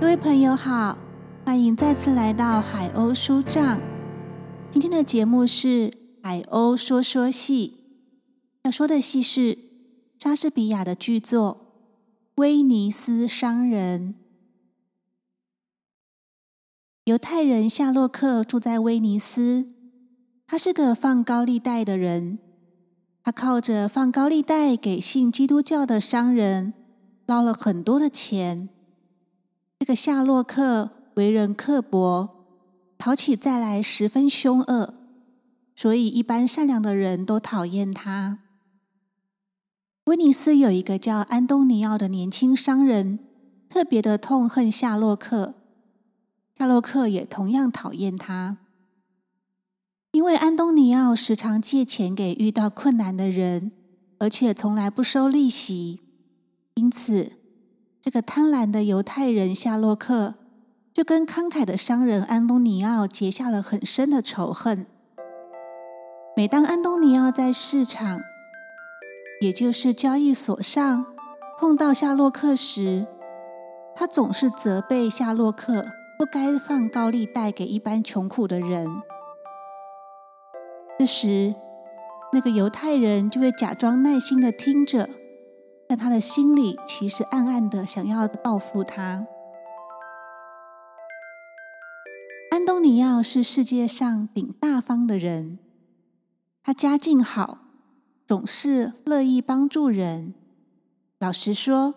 各位朋友好，欢迎再次来到海鸥书帐。今天的节目是海鸥说说戏，要说的戏是莎士比亚的剧作《威尼斯商人》。犹太人夏洛克住在威尼斯，他是个放高利贷的人，他靠着放高利贷给信基督教的商人，捞了很多的钱。这个夏洛克为人刻薄，讨起债来十分凶恶，所以一般善良的人都讨厌他。威尼斯有一个叫安东尼奥的年轻商人，特别的痛恨夏洛克，夏洛克也同样讨厌他，因为安东尼奥时常借钱给遇到困难的人，而且从来不收利息，因此。这个贪婪的犹太人夏洛克就跟慷慨的商人安东尼奥结下了很深的仇恨。每当安东尼奥在市场，也就是交易所上碰到夏洛克时，他总是责备夏洛克不该放高利贷给一般穷苦的人。这时，那个犹太人就会假装耐心的听着。但他的心里其实暗暗的想要报复他。安东尼奥是世界上顶大方的人，他家境好，总是乐意帮助人。老实说，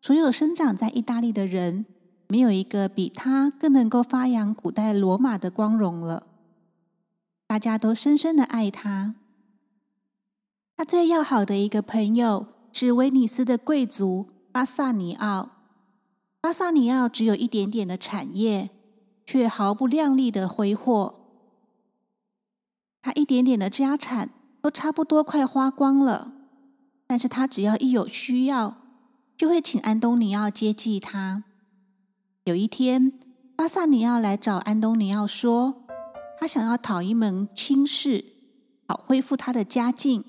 所有生长在意大利的人，没有一个比他更能够发扬古代罗马的光荣了。大家都深深的爱他。他最要好的一个朋友。是威尼斯的贵族巴萨尼奥。巴萨尼奥只有一点点的产业，却毫不量力的挥霍。他一点点的家产都差不多快花光了，但是他只要一有需要，就会请安东尼奥接济他。有一天，巴萨尼奥来找安东尼奥说，他想要讨一门亲事，好恢复他的家境。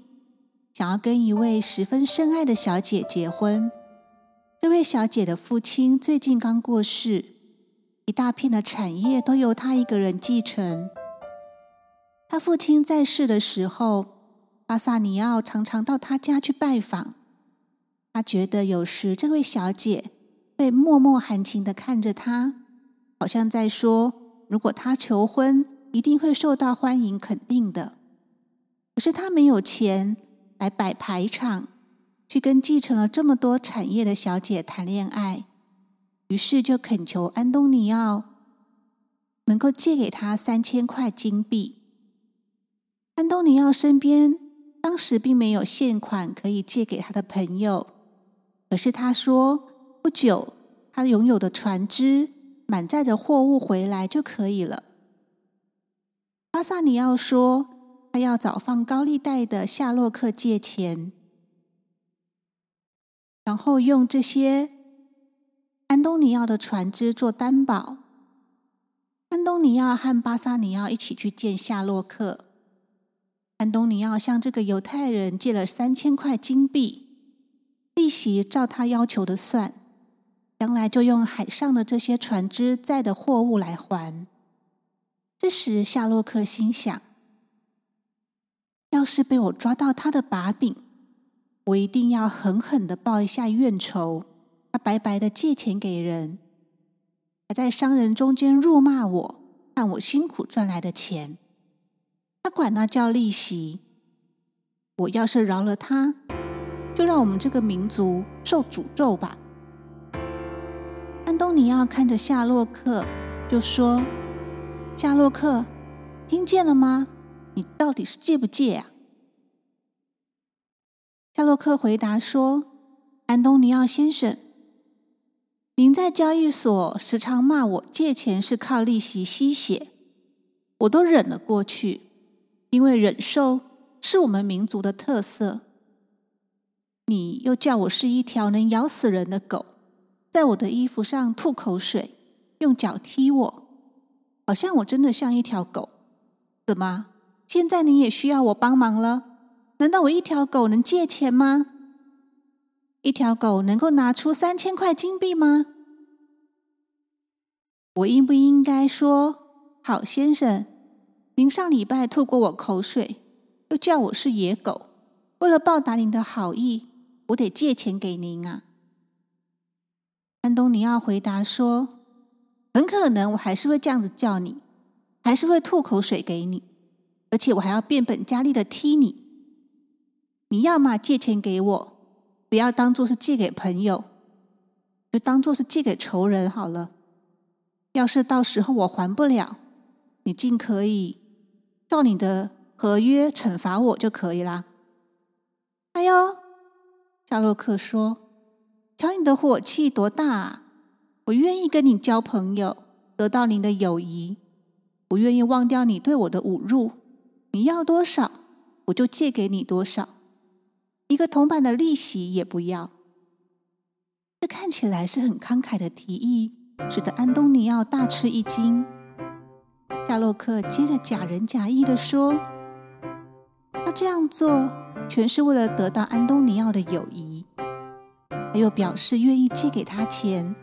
想要跟一位十分深爱的小姐结婚。这位小姐的父亲最近刚过世，一大片的产业都由他一个人继承。他父亲在世的时候，巴萨尼奥常常到他家去拜访。他觉得有时这位小姐会默默含情的看着他，好像在说：如果他求婚，一定会受到欢迎肯定的。可是他没有钱。来摆排场，去跟继承了这么多产业的小姐谈恋爱，于是就恳求安东尼奥能够借给他三千块金币。安东尼奥身边当时并没有现款可以借给他的朋友，可是他说不久他拥有的船只满载着货物回来就可以了。巴萨尼奥说。他要找放高利贷的夏洛克借钱，然后用这些安东尼奥的船只做担保。安东尼奥和巴萨尼奥一起去见夏洛克。安东尼奥向这个犹太人借了三千块金币，利息照他要求的算，将来就用海上的这些船只载的货物来还。这时，夏洛克心想。要是被我抓到他的把柄，我一定要狠狠的报一下怨仇。他白白的借钱给人，还在商人中间辱骂我，看我辛苦赚来的钱，他管那叫利息。我要是饶了他，就让我们这个民族受诅咒吧。安东尼奥看着夏洛克，就说：“夏洛克，听见了吗？”你到底是借不借啊？夏洛克回答说：“安东尼奥先生，您在交易所时常骂我借钱是靠利息吸血，我都忍了过去，因为忍受是我们民族的特色。你又叫我是一条能咬死人的狗，在我的衣服上吐口水，用脚踢我，好像我真的像一条狗，怎么？”现在你也需要我帮忙了？难道我一条狗能借钱吗？一条狗能够拿出三千块金币吗？我应不应该说：“好先生，您上礼拜吐过我口水，又叫我是野狗，为了报答您的好意，我得借钱给您啊？”安东尼奥回答说：“很可能我还是会这样子叫你，还是会吐口水给你，而且我还要变本加厉的踢你。你要么借钱给我，不要当做是借给朋友，就当做是借给仇人好了。”要是到时候我还不了，你尽可以照你的合约惩罚我就可以啦。哎呦，夏洛克说：“瞧你的火气多大！啊！我愿意跟你交朋友，得到你的友谊，我愿意忘掉你对我的侮辱。你要多少，我就借给你多少，一个铜板的利息也不要。”这看起来是很慷慨的提议。使得安东尼奥大吃一惊。夏洛克接着假仁假义的说：“他这样做全是为了得到安东尼奥的友谊，他又表示愿意借给他钱。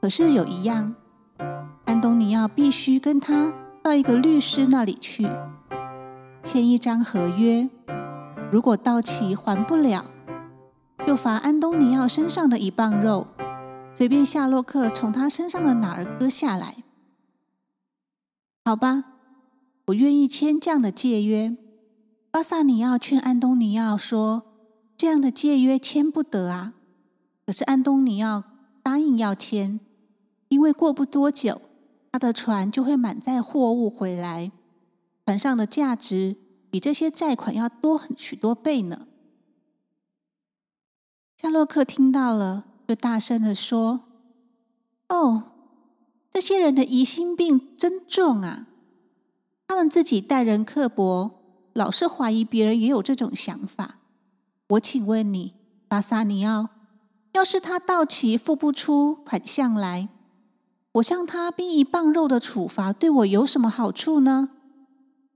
可是有一样，安东尼奥必须跟他到一个律师那里去签一张合约，如果到期还不了，就罚安东尼奥身上的一磅肉。”随便夏洛克从他身上的哪儿割下来，好吧，我愿意签这样的借约。巴萨尼奥劝安东尼奥说：“这样的借约签不得啊！”可是安东尼奥答应要签，因为过不多久，他的船就会满载货物回来，船上的价值比这些债款要多很许多倍呢。夏洛克听到了。就大声的说：“哦，这些人的疑心病真重啊！他们自己待人刻薄，老是怀疑别人也有这种想法。我请问你，巴萨尼奥，要是他到期付不出款项来，我向他逼一磅肉的处罚，对我有什么好处呢？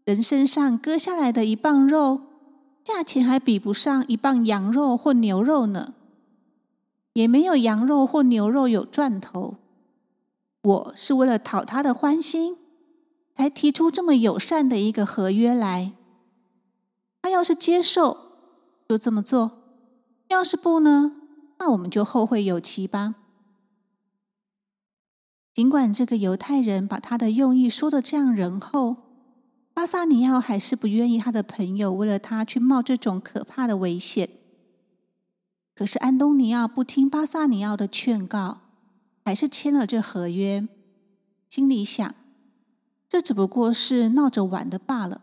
人身上割下来的一磅肉，价钱还比不上一磅羊肉或牛肉呢。”也没有羊肉或牛肉有赚头。我是为了讨他的欢心，才提出这么友善的一个合约来。他要是接受，就这么做；要是不呢，那我们就后会有期吧。尽管这个犹太人把他的用意说的这样仁厚，巴萨尼奥还是不愿意他的朋友为了他去冒这种可怕的危险。可是安东尼奥不听巴萨尼奥的劝告，还是签了这合约。心里想，这只不过是闹着玩的罢了。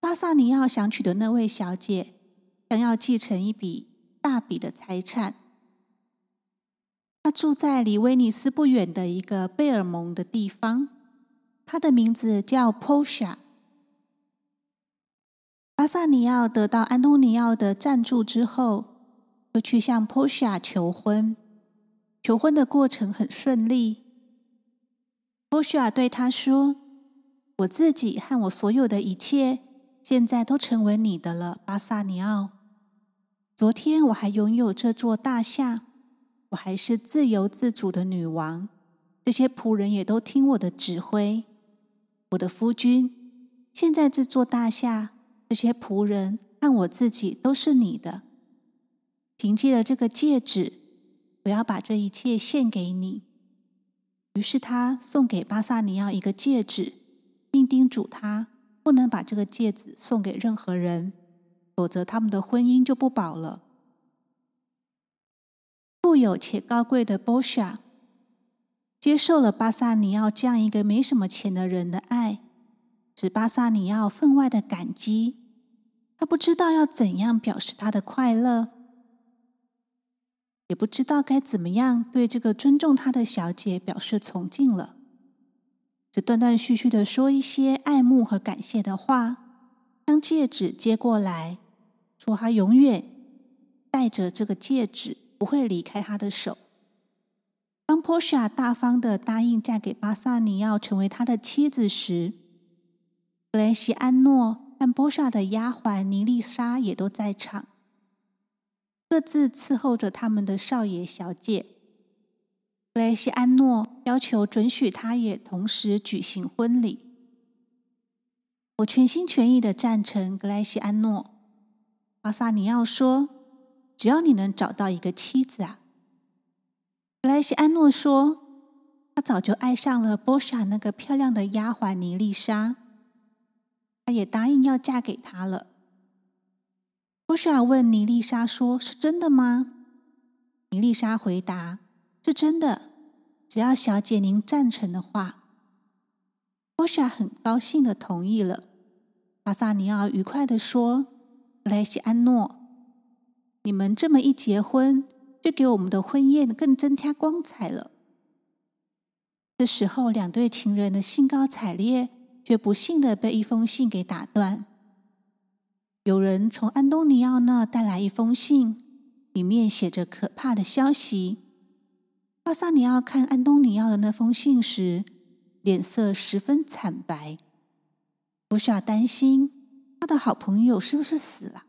巴萨尼奥想娶的那位小姐，将要继承一笔大笔的财产。他住在离威尼斯不远的一个贝尔蒙的地方，他的名字叫 Posha。巴萨尼奥得到安东尼奥的赞助之后。就去向 Posha 求婚，求婚的过程很顺利。Posha 对他说：“我自己和我所有的一切，现在都成为你的了，巴萨尼奥。昨天我还拥有这座大厦，我还是自由自主的女王，这些仆人也都听我的指挥。我的夫君，现在这座大厦、这些仆人和我自己都是你的。”凭借了这个戒指，我要把这一切献给你。于是他送给巴萨尼奥一个戒指，并叮嘱他不能把这个戒指送给任何人，否则他们的婚姻就不保了。富有且高贵的波莎接受了巴萨尼奥这样一个没什么钱的人的爱，使巴萨尼奥分外的感激。他不知道要怎样表示他的快乐。也不知道该怎么样对这个尊重他的小姐表示崇敬了，只断断续续的说一些爱慕和感谢的话，将戒指接过来，说他永远戴着这个戒指，不会离开他的手。当波莎大方的答应嫁给巴萨尼奥成为他的妻子时，格雷西安诺和波莎的丫鬟尼丽莎也都在场。各自伺候着他们的少爷小姐。格雷西安诺要求准许他也同时举行婚礼。我全心全意的赞成格莱西安诺。巴萨尼奥说：“只要你能找到一个妻子啊。”莱西安诺说：“他早就爱上了波莎那个漂亮的丫鬟尼丽莎，他也答应要嫁给他了。”波莎问尼丽莎说：“是真的吗？”尼丽莎回答。是真的，只要小姐您赞成的话，波莎很高兴的同意了。巴萨尼奥愉快的说：“莱西安诺，你们这么一结婚，就给我们的婚宴更增添光彩了。”这时候，两对情人的兴高采烈，却不幸的被一封信给打断。有人从安东尼奥那带来一封信，里面写着可怕的消息。巴萨尼奥看安东尼奥的那封信时，脸色十分惨白。不需要担心他的好朋友是不是死了。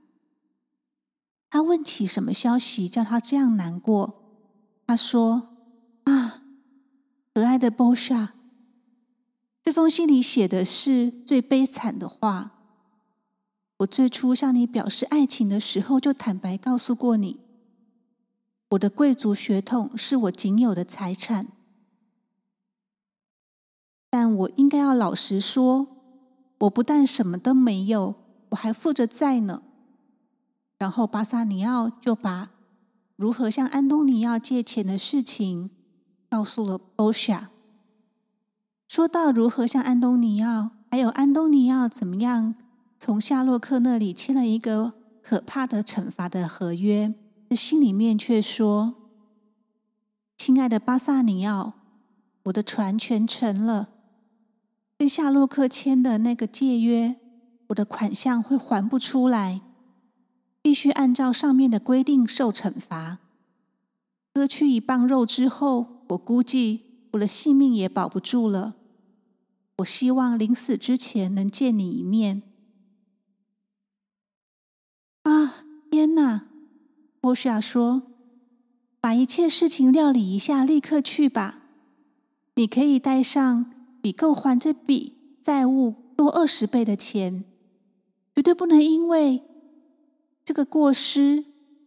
他问起什么消息叫他这样难过？他说：“啊，可爱的波莎，这封信里写的是最悲惨的话。我最初向你表示爱情的时候，就坦白告诉过你。”我的贵族血统是我仅有的财产，但我应该要老实说，我不但什么都没有，我还负着债呢。然后巴萨尼奥就把如何向安东尼奥借钱的事情告诉了波夏。说到如何向安东尼奥，还有安东尼奥怎么样从夏洛克那里签了一个可怕的惩罚的合约。心里面却说：“亲爱的巴萨尼奥，我的船全沉了，跟夏洛克签的那个借约，我的款项会还不出来，必须按照上面的规定受惩罚。割去一磅肉之后，我估计我的性命也保不住了。我希望临死之前能见你一面。”啊，天哪！波西亚说：“把一切事情料理一下，立刻去吧。你可以带上比够还这笔债务多二十倍的钱，绝对不能因为这个过失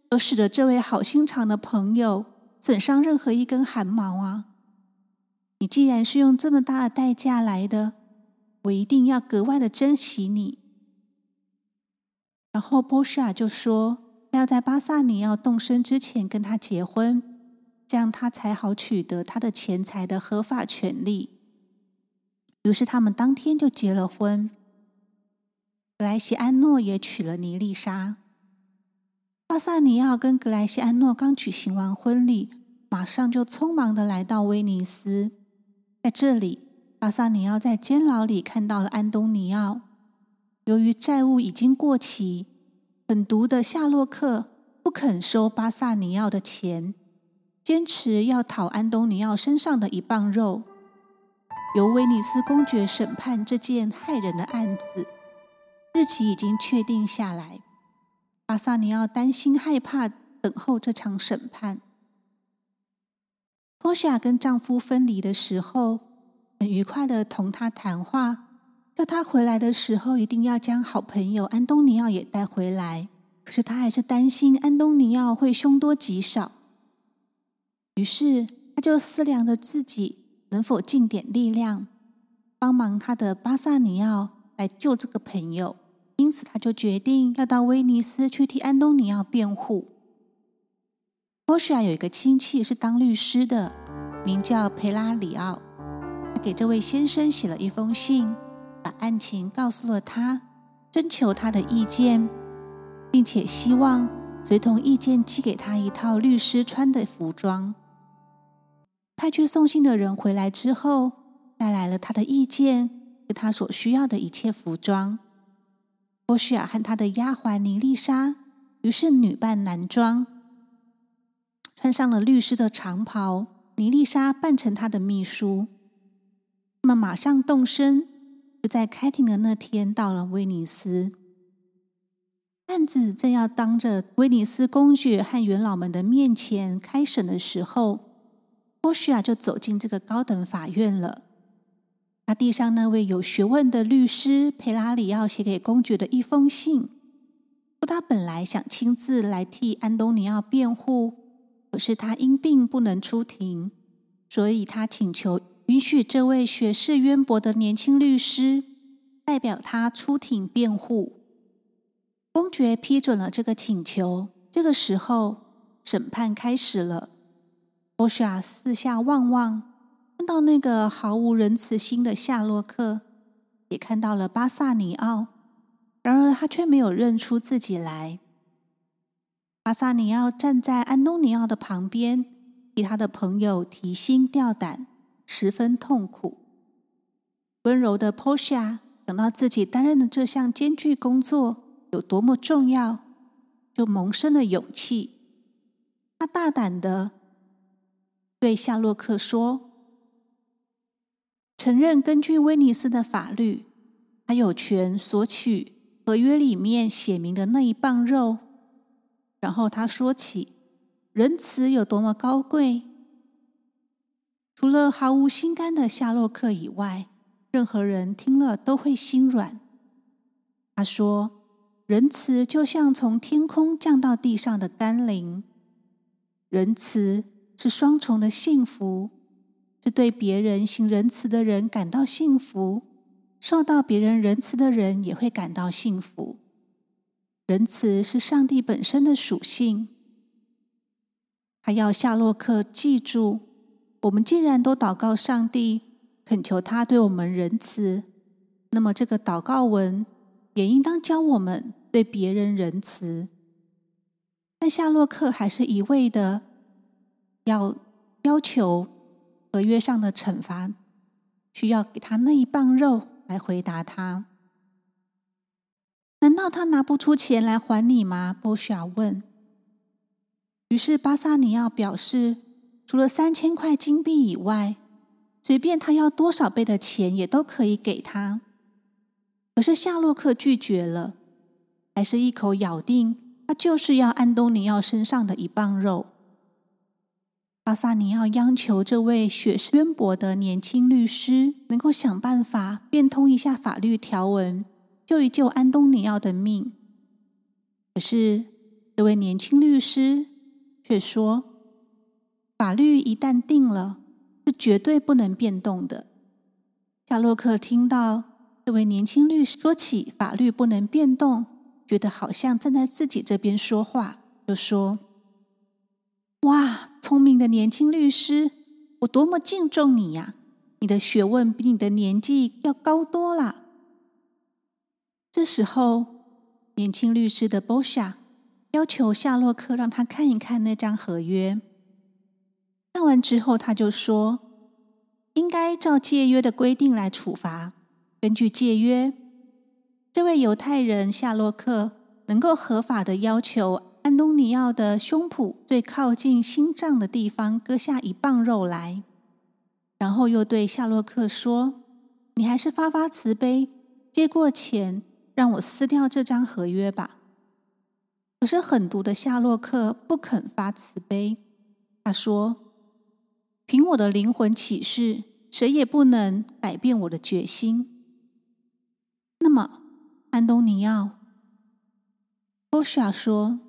而使得这位好心肠的朋友损伤任何一根汗毛啊！你既然是用这么大的代价来的，我一定要格外的珍惜你。”然后波西亚就说。要在巴萨尼要动身之前跟他结婚，这样他才好取得他的钱财的合法权利。于是他们当天就结了婚。莱西安诺也娶了尼丽莎。巴萨尼奥跟格莱西安诺刚举行完婚礼，马上就匆忙的来到威尼斯。在这里，巴萨尼奥在监牢里看到了安东尼奥。由于债务已经过期。狠毒的夏洛克不肯收巴萨尼奥的钱，坚持要讨安东尼奥身上的一磅肉。由威尼斯公爵审判这件害人的案子，日期已经确定下来。巴萨尼奥担心害怕，等候这场审判。波西亚跟丈夫分离的时候，很愉快的同他谈话。叫他回来的时候，一定要将好朋友安东尼奥也带回来。可是他还是担心安东尼奥会凶多吉少，于是他就思量着自己能否尽点力量，帮忙他的巴萨尼奥来救这个朋友。因此，他就决定要到威尼斯去替安东尼奥辩护。波西亚有一个亲戚是当律师的，名叫佩拉里奥，他给这位先生写了一封信。把案情告诉了他，征求他的意见，并且希望随同意见寄给他一套律师穿的服装。派去送信的人回来之后，带来了他的意见和他所需要的一切服装。波西亚和他的丫鬟尼丽莎于是女扮男装，穿上了律师的长袍。尼丽莎扮成他的秘书，他们马上动身。就在开庭的那天，到了威尼斯，案子正要当着威尼斯公爵和元老们的面前开审的时候，波西亚就走进这个高等法院了。他递上那位有学问的律师佩拉里奥写给公爵的一封信，说他本来想亲自来替安东尼奥辩护，可是他因病不能出庭，所以他请求允许这位学识渊博的年轻律师代表他出庭辩护。公爵批准了这个请求。这个时候，审判开始了。波西亚四下望望。到那个毫无仁慈心的夏洛克，也看到了巴萨尼奥，然而他却没有认出自己来。巴萨尼奥站在安东尼奥的旁边，替他的朋友提心吊胆，十分痛苦。温柔的波西亚想到自己担任的这项艰巨工作有多么重要，就萌生了勇气。他大胆的对夏洛克说。承认根据威尼斯的法律，他有权索取合约里面写明的那一磅肉。然后他说起仁慈有多么高贵。除了毫无心肝的夏洛克以外，任何人听了都会心软。他说：“仁慈就像从天空降到地上的甘霖，仁慈是双重的幸福。”是对别人行仁慈的人感到幸福，受到别人仁慈的人也会感到幸福。仁慈是上帝本身的属性。还要夏洛克记住，我们既然都祷告上帝，恳求他对我们仁慈，那么这个祷告文也应当教我们对别人仁慈。但夏洛克还是一味的要要求。合约上的惩罚需要给他那一磅肉来回答他。难道他拿不出钱来还你吗？波西亚问。于是巴萨尼奥表示，除了三千块金币以外，随便他要多少倍的钱也都可以给他。可是夏洛克拒绝了，还是一口咬定他就是要安东尼奥身上的一磅肉。巴萨尼奥央求这位学识渊博的年轻律师能够想办法变通一下法律条文，救一救安东尼奥的命。可是，这位年轻律师却说：“法律一旦定了，是绝对不能变动的。”夏洛克听到这位年轻律师说起法律不能变动，觉得好像站在自己这边说话，就说。哇，聪明的年轻律师，我多么敬重你呀！你的学问比你的年纪要高多了。这时候，年轻律师的波夏要求夏洛克让他看一看那张合约。看完之后，他就说：“应该照借约的规定来处罚。根据借约，这位犹太人夏洛克能够合法的要求。”安东尼奥的胸脯最靠近心脏的地方割下一磅肉来，然后又对夏洛克说：“你还是发发慈悲，接过钱，让我撕掉这张合约吧。”可是狠毒的夏洛克不肯发慈悲，他说：“凭我的灵魂启示，谁也不能改变我的决心。”那么，安东尼奥，波莎说。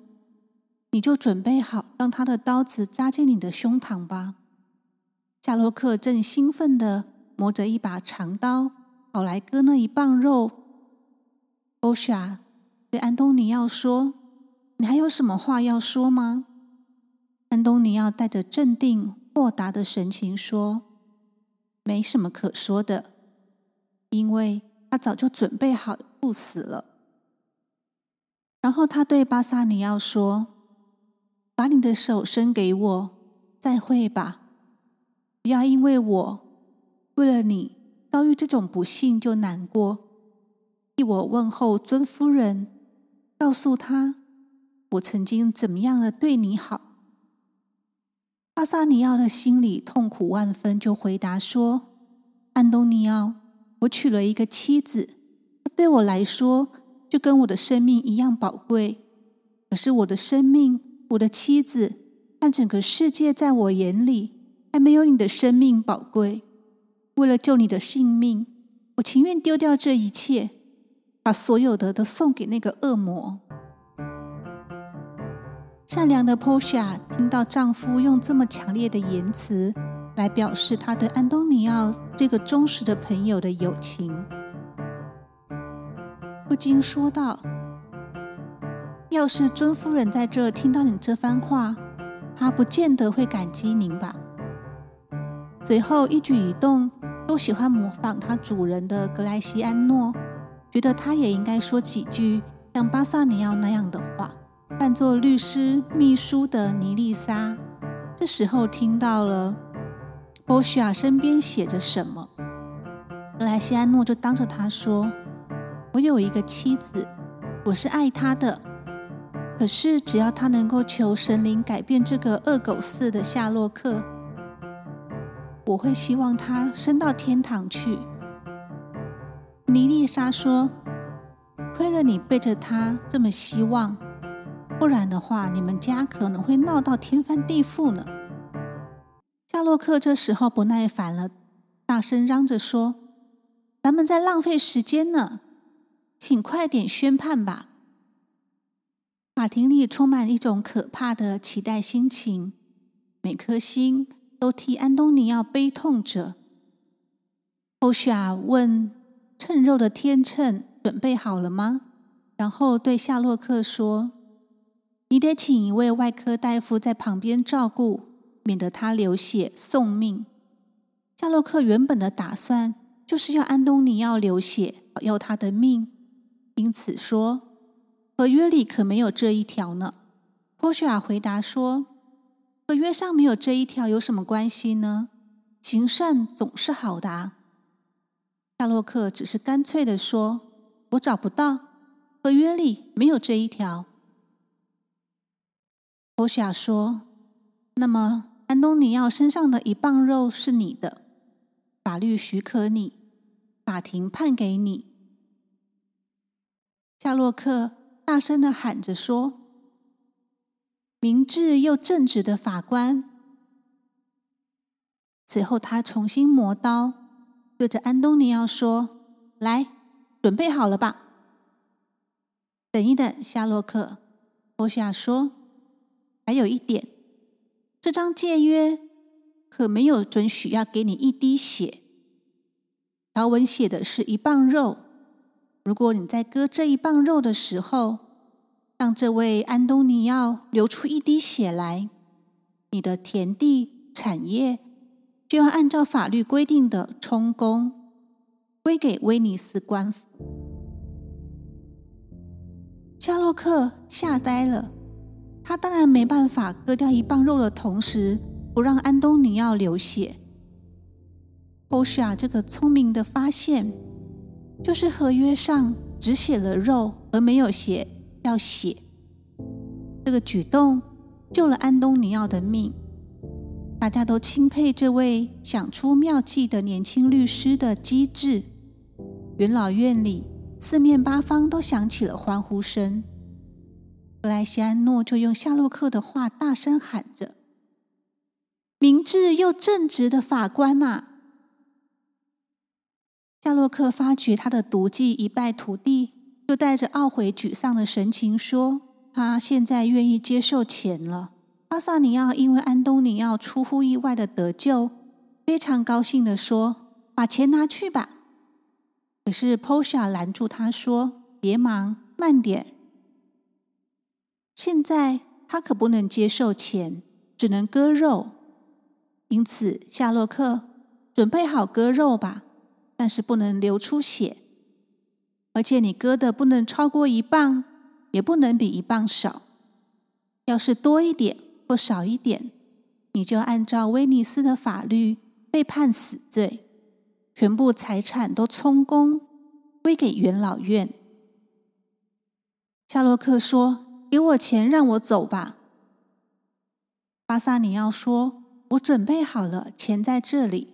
你就准备好，让他的刀子扎进你的胸膛吧。夏洛克正兴奋的磨着一把长刀，好来割那一磅肉。欧莎对安东尼奥说：“你还有什么话要说吗？”安东尼奥带着镇定豁达的神情说：“没什么可说的，因为他早就准备好赴死了。”然后他对巴萨尼奥说。把你的手伸给我，再会吧。不要因为我为了你遭遇这种不幸就难过。替我问候尊夫人，告诉她我曾经怎么样的对你好。巴萨尼奥的心里痛苦万分，就回答说：“安东尼奥，我娶了一个妻子，对我来说就跟我的生命一样宝贵。可是我的生命。”我的妻子但整个世界，在我眼里还没有你的生命宝贵。为了救你的性命，我情愿丢掉这一切，把所有的都送给那个恶魔。”善良的 Portia 听到丈夫用这么强烈的言辞来表示他对安东尼奥这个忠实的朋友的友情，不禁说道：“要是尊夫人在这听到你这番话，她不见得会感激您吧？”随后一举一动都喜欢模仿他主人的格莱西安诺，觉得他也应该说几句像巴萨尼奥那样的话。扮作律师秘书的尼丽莎，这时候听到了波西亚身边写着什么，格莱西安诺就当着他说：“我有一个妻子，我是爱她的。可是只要他能够求神灵改变这个恶狗似的夏洛克，我会希望他升到天堂去。”尼丽莎说：“亏了你背着他这么希望。”不然的话，你们家可能会闹到天翻地覆呢。夏洛克这时候不耐烦了，大声嚷着说：“咱们在浪费时间呢，请快点宣判吧！”法庭里充满一种可怕的期待心情，每颗心都替安东尼奥悲痛着。欧夏问：“称肉的天秤准备好了吗？”然后对夏洛克说。你得请一位外科大夫在旁边照顾，免得他流血送命。夏洛克原本的打算就是要安东尼奥流血保佑他的命，因此说合约里可没有这一条呢。波西亚回答说：“合约上没有这一条有什么关系呢？行善总是好的。”夏洛克只是干脆的说：“我找不到，合约里没有这一条。”波夏说：“那么，安东尼奥身上的一磅肉是你的，法律许可你，法庭判给你。”夏洛克大声的喊着说：“明智又正直的法官。”随后，他重新磨刀，对着安东尼奥说：“来，准备好了吧？”等一等，夏洛克，波夏说。还有一点，这张借约可没有准许要给你一滴血。条文写的是一磅肉，如果你在割这一磅肉的时候，让这位安东尼奥流出一滴血来，你的田地产业就要按照法律规定的充公，归给威尼斯官府。夏洛克吓呆了。他当然没办法割掉一磅肉的同时，不让安东尼奥流血。波西亚这个聪明的发现，就是合约上只写了肉，而没有写要血。这个举动救了安东尼奥的命。大家都钦佩这位想出妙计的年轻律师的机智。元老院里四面八方都响起了欢呼声。格莱西安诺就用夏洛克的话大声喊着：“明智又正直的法官呐！”夏洛克发觉他的毒计一败涂地，就带着懊悔沮丧的神情说：“他现在愿意接受钱了。”巴萨尼奥因为安东尼奥出乎意外的得救，非常高兴的说：“把钱拿去吧。”可是 Posha 拦住他说：“别忙，慢点。”现在他可不能接受钱，只能割肉。因此，夏洛克准备好割肉吧，但是不能流出血，而且你割的不能超过一磅，也不能比一磅少。要是多一点或少一点，你就按照威尼斯的法律被判死罪，全部财产都充公归给元老院。夏洛克说。给我钱，让我走吧。巴萨尼奥说：“我准备好了，钱在这里。”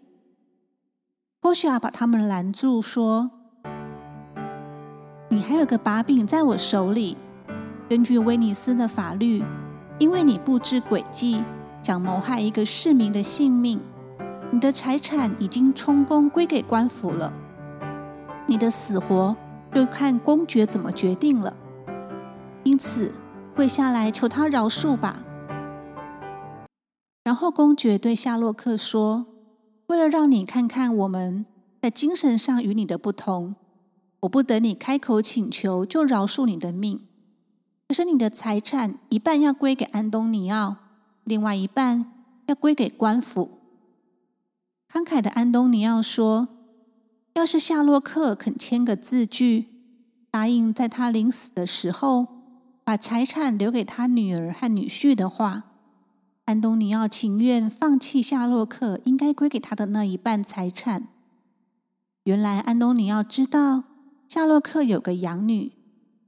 波西亚把他们拦住，说：“你还有个把柄在我手里。根据威尼斯的法律，因为你布置诡计，想谋害一个市民的性命，你的财产已经充公归给官府了，你的死活就看公爵怎么决定了。因此，跪下来求他饶恕吧。然后公爵对夏洛克说：“为了让你看看我们在精神上与你的不同，我不等你开口请求就饶恕你的命。可是你的财产一半要归给安东尼奥，另外一半要归给官府。”慷慨的安东尼奥说：“要是夏洛克肯签个字据，答应在他临死的时候把财产留给他女儿和女婿的话。”安东尼奥情愿放弃夏洛克应该归给他的那一半财产。原来安东尼奥知道夏洛克有个养女，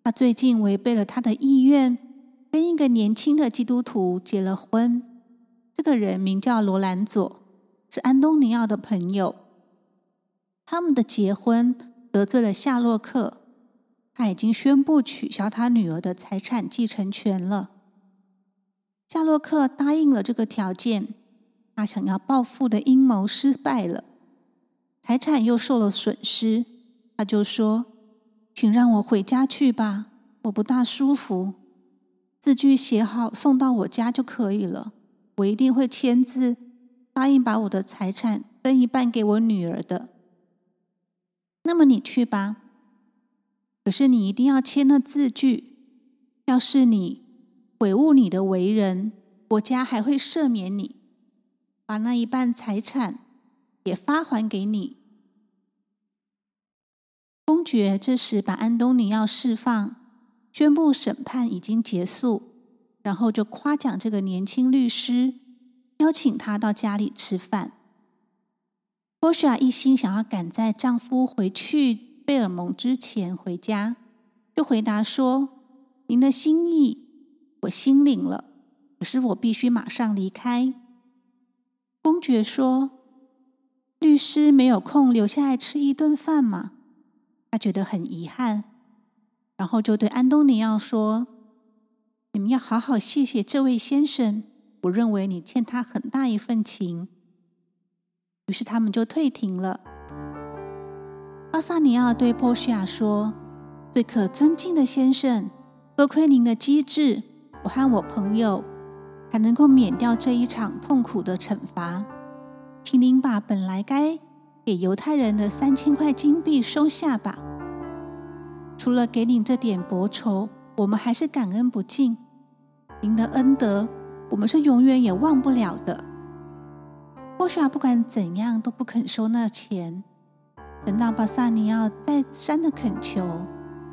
他最近违背了他的意愿，跟一个年轻的基督徒结了婚。这个人名叫罗兰佐，是安东尼奥的朋友。他们的结婚得罪了夏洛克，他已经宣布取消他女儿的财产继承权了。夏洛克答应了这个条件，他想要报复的阴谋失败了，财产又受了损失，他就说：“请让我回家去吧，我不大舒服。字据写好送到我家就可以了，我一定会签字，答应把我的财产分一半给我女儿的。那么你去吧，可是你一定要签了字据，要是你……”悔悟你的为人，国家还会赦免你，把那一半财产也发还给你。公爵这时把安东尼奥释放，宣布审判已经结束，然后就夸奖这个年轻律师，邀请他到家里吃饭。波西亚一心想要赶在丈夫回去贝尔蒙之前回家，就回答说：“您的心意。”我心领了，可是我必须马上离开。公爵说：“律师没有空留下来吃一顿饭吗？”他觉得很遗憾，然后就对安东尼奥说：“你们要好好谢谢这位先生，我认为你欠他很大一份情。”于是他们就退庭了。阿萨尼奥对波西亚说：“最可尊敬的先生，多亏您的机智。”我和我朋友还能够免掉这一场痛苦的惩罚，请您把本来该给犹太人的三千块金币收下吧。除了给你这点薄酬，我们还是感恩不尽。您的恩德，我们是永远也忘不了的。波莎不管怎样都不肯收那钱。等到巴萨尼奥再三的恳求，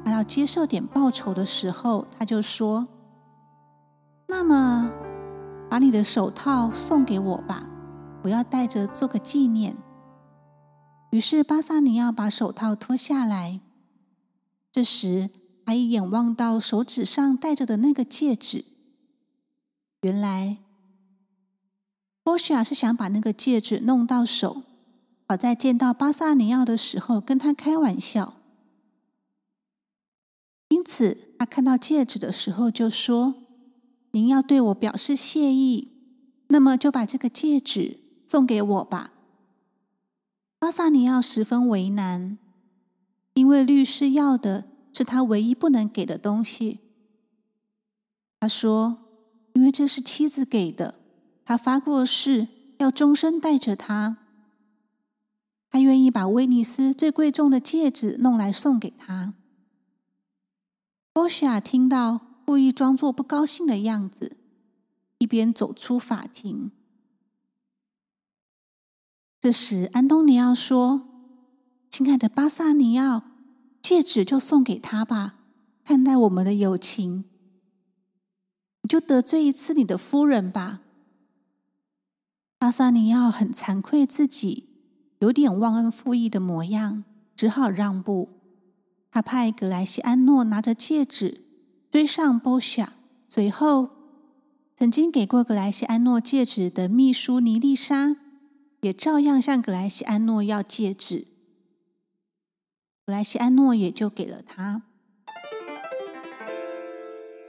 他要接受点报酬的时候，他就说。那么，把你的手套送给我吧，我要戴着做个纪念。于是巴萨尼奥把手套脱下来。这时，他一眼望到手指上戴着的那个戒指。原来，波西亚是想把那个戒指弄到手，好在见到巴萨尼奥的时候跟他开玩笑。因此，他看到戒指的时候就说。您要对我表示谢意，那么就把这个戒指送给我吧。巴萨尼奥十分为难，因为律师要的是他唯一不能给的东西。他说：“因为这是妻子给的，他发过誓要终身带着他。他愿意把威尼斯最贵重的戒指弄来送给他。”波西亚听到。故意装作不高兴的样子，一边走出法庭。这时，安东尼奥说：“亲爱的巴萨尼奥，戒指就送给他吧。看待我们的友情，你就得罪一次你的夫人吧。”巴萨尼奥很惭愧自己有点忘恩负义的模样，只好让步。他派格莱西安诺拿着戒指。追上波夏，随后曾经给过格莱西安诺戒指的秘书尼丽莎，也照样向格莱西安诺要戒指。格莱西安诺也就给了他。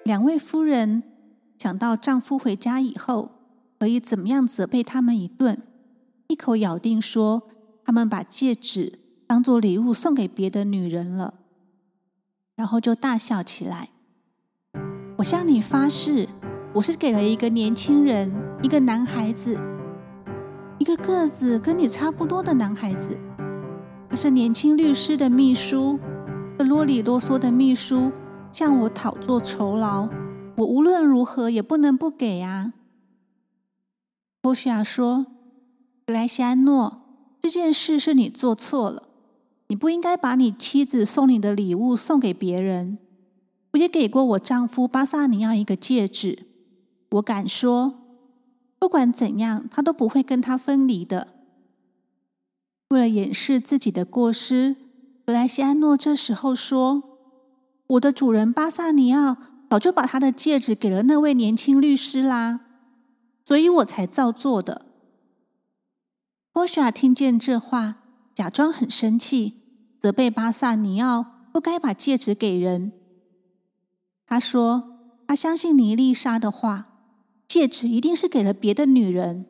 两位夫人想到丈夫回家以后，可以怎么样责备他们一顿，一口咬定说他们把戒指当做礼物送给别的女人了，然后就大笑起来。我向你发誓，我是给了一个年轻人，一个男孩子，一个个子跟你差不多的男孩子，他是年轻律师的秘书，啰里啰嗦的秘书向我讨做酬劳。我无论如何也不能不给啊！波西亚说：“格莱西安诺，这件事是你做错了，你不应该把你妻子送你的礼物送给别人。我也给过我丈夫巴萨尼奥一个戒指，我敢说，不管怎样，他都不会跟他分离的。”为了掩饰自己的过失，格莱西安诺这时候说：“我的主人巴萨尼奥。”早就把他的戒指给了那位年轻律师啦，所以我才照做的。波莎听见这话，假装很生气，责备巴萨尼奥不该把戒指给人。他说：“他相信尼丽莎的话，戒指一定是给了别的女人。”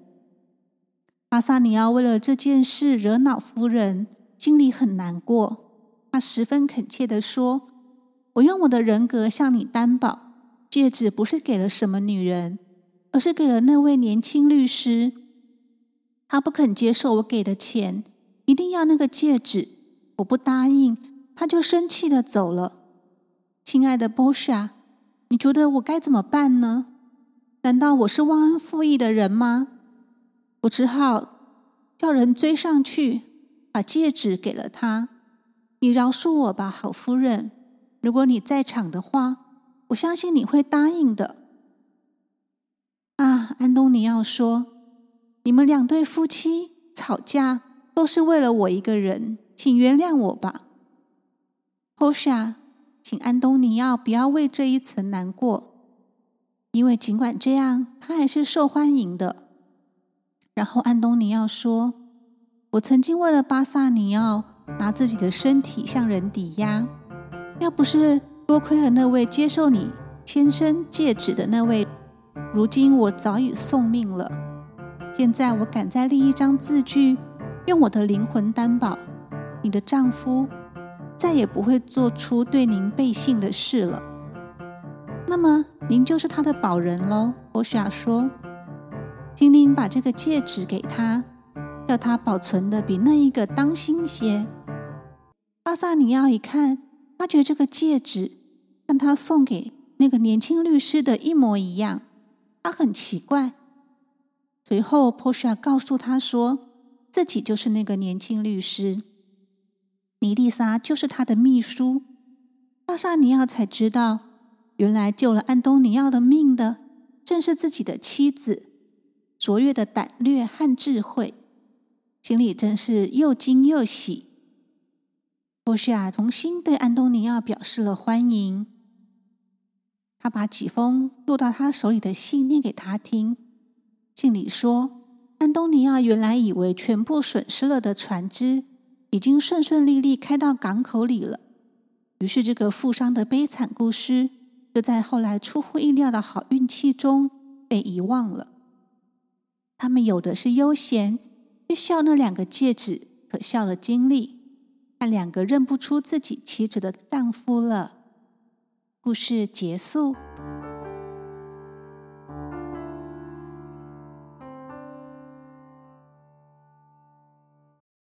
巴萨尼奥为了这件事惹恼夫人，心里很难过。他十分恳切的说。我用我的人格向你担保，戒指不是给了什么女人，而是给了那位年轻律师。他不肯接受我给的钱，一定要那个戒指。我不答应，他就生气的走了。亲爱的波莎，你觉得我该怎么办呢？难道我是忘恩负义的人吗？我只好叫人追上去，把戒指给了他。你饶恕我吧，好夫人。如果你在场的话，我相信你会答应的。啊，安东尼奥说：“你们两对夫妻吵架都是为了我一个人，请原谅我吧。”波莎，请安东尼奥不要为这一层难过，因为尽管这样，他还是受欢迎的。然后安东尼奥说：“我曾经为了巴萨尼奥，拿自己的身体向人抵押。”要不是多亏了那位接受你先生戒指的那位，如今我早已送命了。现在我敢再立一张字据，用我的灵魂担保，你的丈夫再也不会做出对您背信的事了。那么您就是他的保人喽。波西亚说：“请您把这个戒指给他，叫他保存的比那一个当心些。”巴萨尼奥一看。发觉这个戒指跟他送给那个年轻律师的一模一样，他很奇怪。随后，波西亚告诉他说，自己就是那个年轻律师，尼丽莎就是他的秘书。巴萨尼奥才知道，原来救了安东尼奥的命的正是自己的妻子。卓越的胆略和智慧，心里真是又惊又喜。波西亚重新对安东尼奥表示了欢迎。他把几封落到他手里的信念给他听。信里说，安东尼奥原来以为全部损失了的船只已经顺顺利利开到港口里了。于是，这个富商的悲惨故事就在后来出乎意料的好运气中被遗忘了。他们有的是悠闲去笑那两个戒指可笑的经历。那两个认不出自己妻子的丈夫了。故事结束。